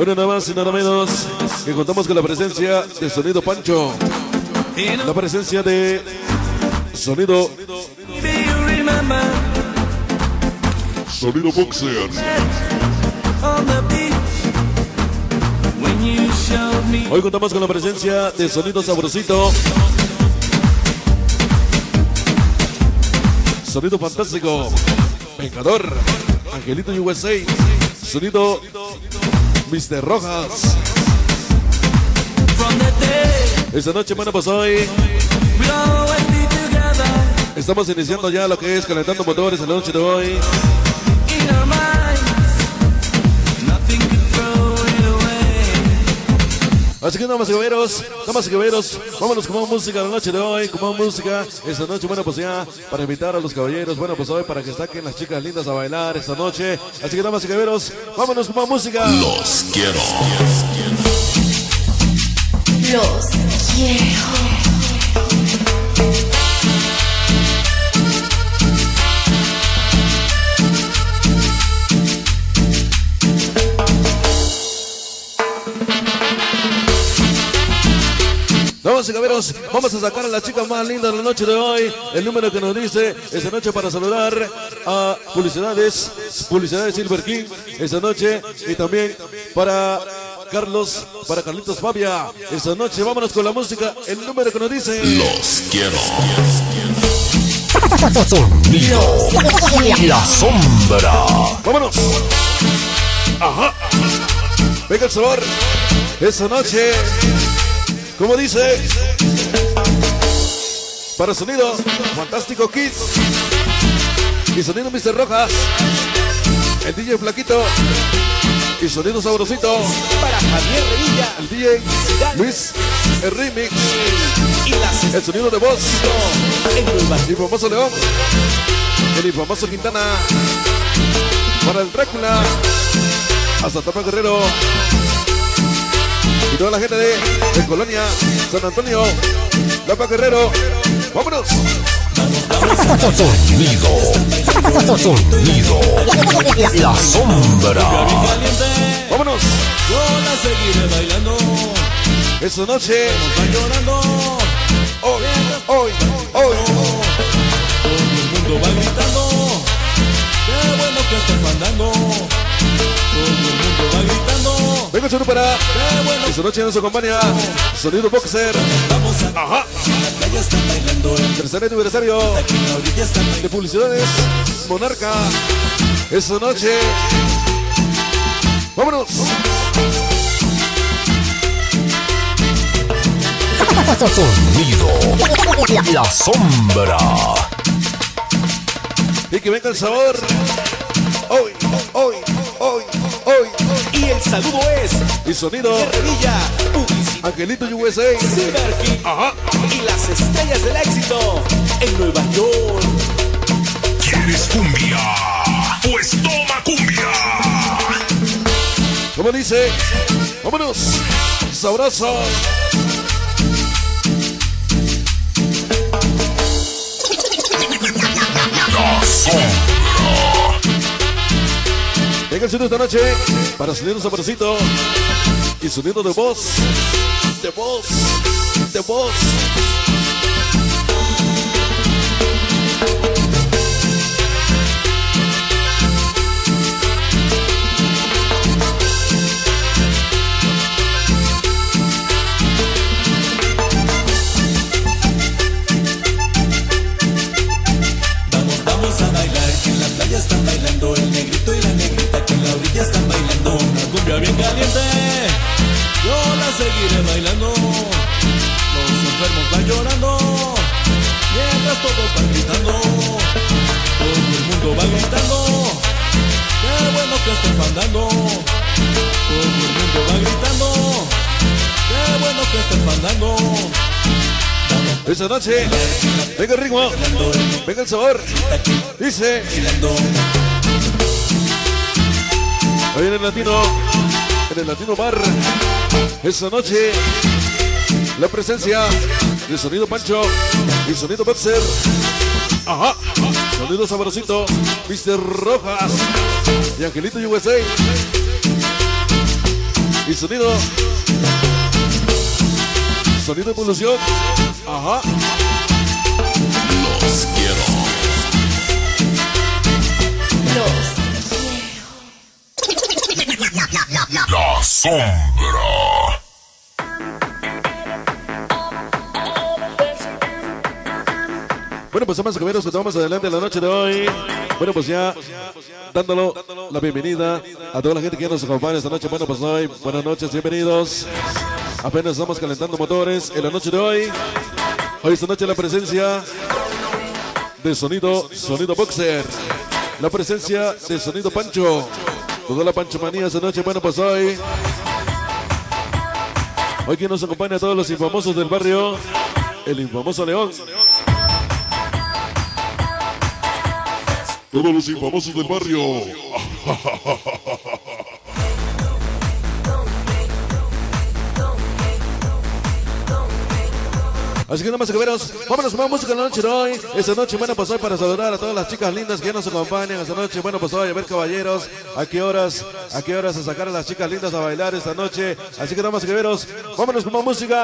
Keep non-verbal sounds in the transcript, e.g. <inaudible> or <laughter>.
Bueno, nada más y nada menos que contamos con la presencia de Sonido Pancho. La presencia de Sonido. Sonido Boxer. Hoy contamos con la presencia de Sonido Sabrosito. Sonido Fantástico. Vengador. Angelito USA. Sonido Mr. Rojas. Esta noche, bueno, pues hoy estamos iniciando ya lo que es calentando motores en la noche de hoy. Así que damas y caballeros, damas y caballeros, vámonos con más música la noche de hoy, con más música esta noche, bueno pues ya, para invitar a los caballeros, bueno pues hoy para que saquen las chicas lindas a bailar esta noche. Así que damas y caballeros, vámonos con más música. Los quiero. Los quiero. Damas y caballeros, vamos a sacar a la chica más linda de la noche de hoy. El número que nos dice esta noche para saludar a Publicidades, Publicidades Silver King esta noche y también para Carlos, para Carlitos Fabia. Esta noche vámonos con la música. El número que nos dice. Los quiero. Sonido. La sombra. Vámonos. Ajá. Venga el sabor. Esta noche. Como dice. Para sonido. Fantástico Kids. Y sonido Mr. Rojas. El DJ Flaquito. Y sonido sabrosito. Para Javier Revilla. El DJ Luis. El remix. El sonido de voz. El famoso León. El famoso Quintana. Para el Drácula. Hasta Tapa Guerrero. Toda la gente de, de Colonia, San Antonio, Tapa Guerrero. ¡Vámonos! Sonido. Sonido. La sombra. ¡Vámonos! Yo la seguiré bailando. Esta noche, Va llorando. hoy, hoy, hoy. Todo el mundo va gritando. Qué bueno que estás mandando. Todo el mundo va gritando. Venga. Qué bueno Esta noche nos acompaña Sonido Boxer. vamos a Ajá. la playa están bailando. En Tercer aniversario de publicidades. Monarca. Esta noche. ¡Vámonos! Sonido. La sombra. Y que venga el sabor. Hoy, hoy, hoy, hoy. Y el saludo es Y sonido. Revilla, Publicidad, Angelito USA. Silver King Ajá. y las estrellas del éxito en Nueva York. ¿Quieres cumbia? Pues toma cumbia. Como dice, vámonos. Sabroso. Venga el sonido esta noche para sonido sabrosito y sonido de voz. De voz. De voz. Seguiré bailando, los enfermos van llorando, mientras todos van gritando, todo el mundo va gritando. Qué bueno que están fandando, todo el mundo va gritando. Qué bueno que están fandando. Esta noche, venga el ritmo, venga el sabor. Dice, ahí en el latino, en el latino bar. Esta noche, la presencia de sonido Pancho y sonido Boxer. Ajá, sonido sabrosito, Mr. Rojas y Angelito USA. Y sonido. Sonido evolución. Ajá. Bueno, pues amas caballeros, continuamos adelante en la noche de hoy. Bueno, pues ya dándolo la bienvenida a toda la gente que nos acompaña esta noche. Bueno, pues hoy, buenas noches, bienvenidos. Apenas estamos calentando motores en la noche de hoy. Hoy esta noche la presencia de sonido, sonido boxer. La presencia de sonido Pancho. Toda la Pancho manía esta noche. Bueno, pues hoy. Hoy quien nos acompaña a todos los infamosos del barrio. El infamoso León. Todos los infamosos del barrio. <laughs> Así que nada más veros, vámonos con música la noche de hoy. Esta noche, bueno, pues hoy para saludar a todas las chicas lindas que nos acompañan esta noche. Bueno, pues hoy a ver caballeros, a qué horas, a qué horas a sacar a las chicas lindas a bailar esta noche. Así que nada más veros, vámonos con más música.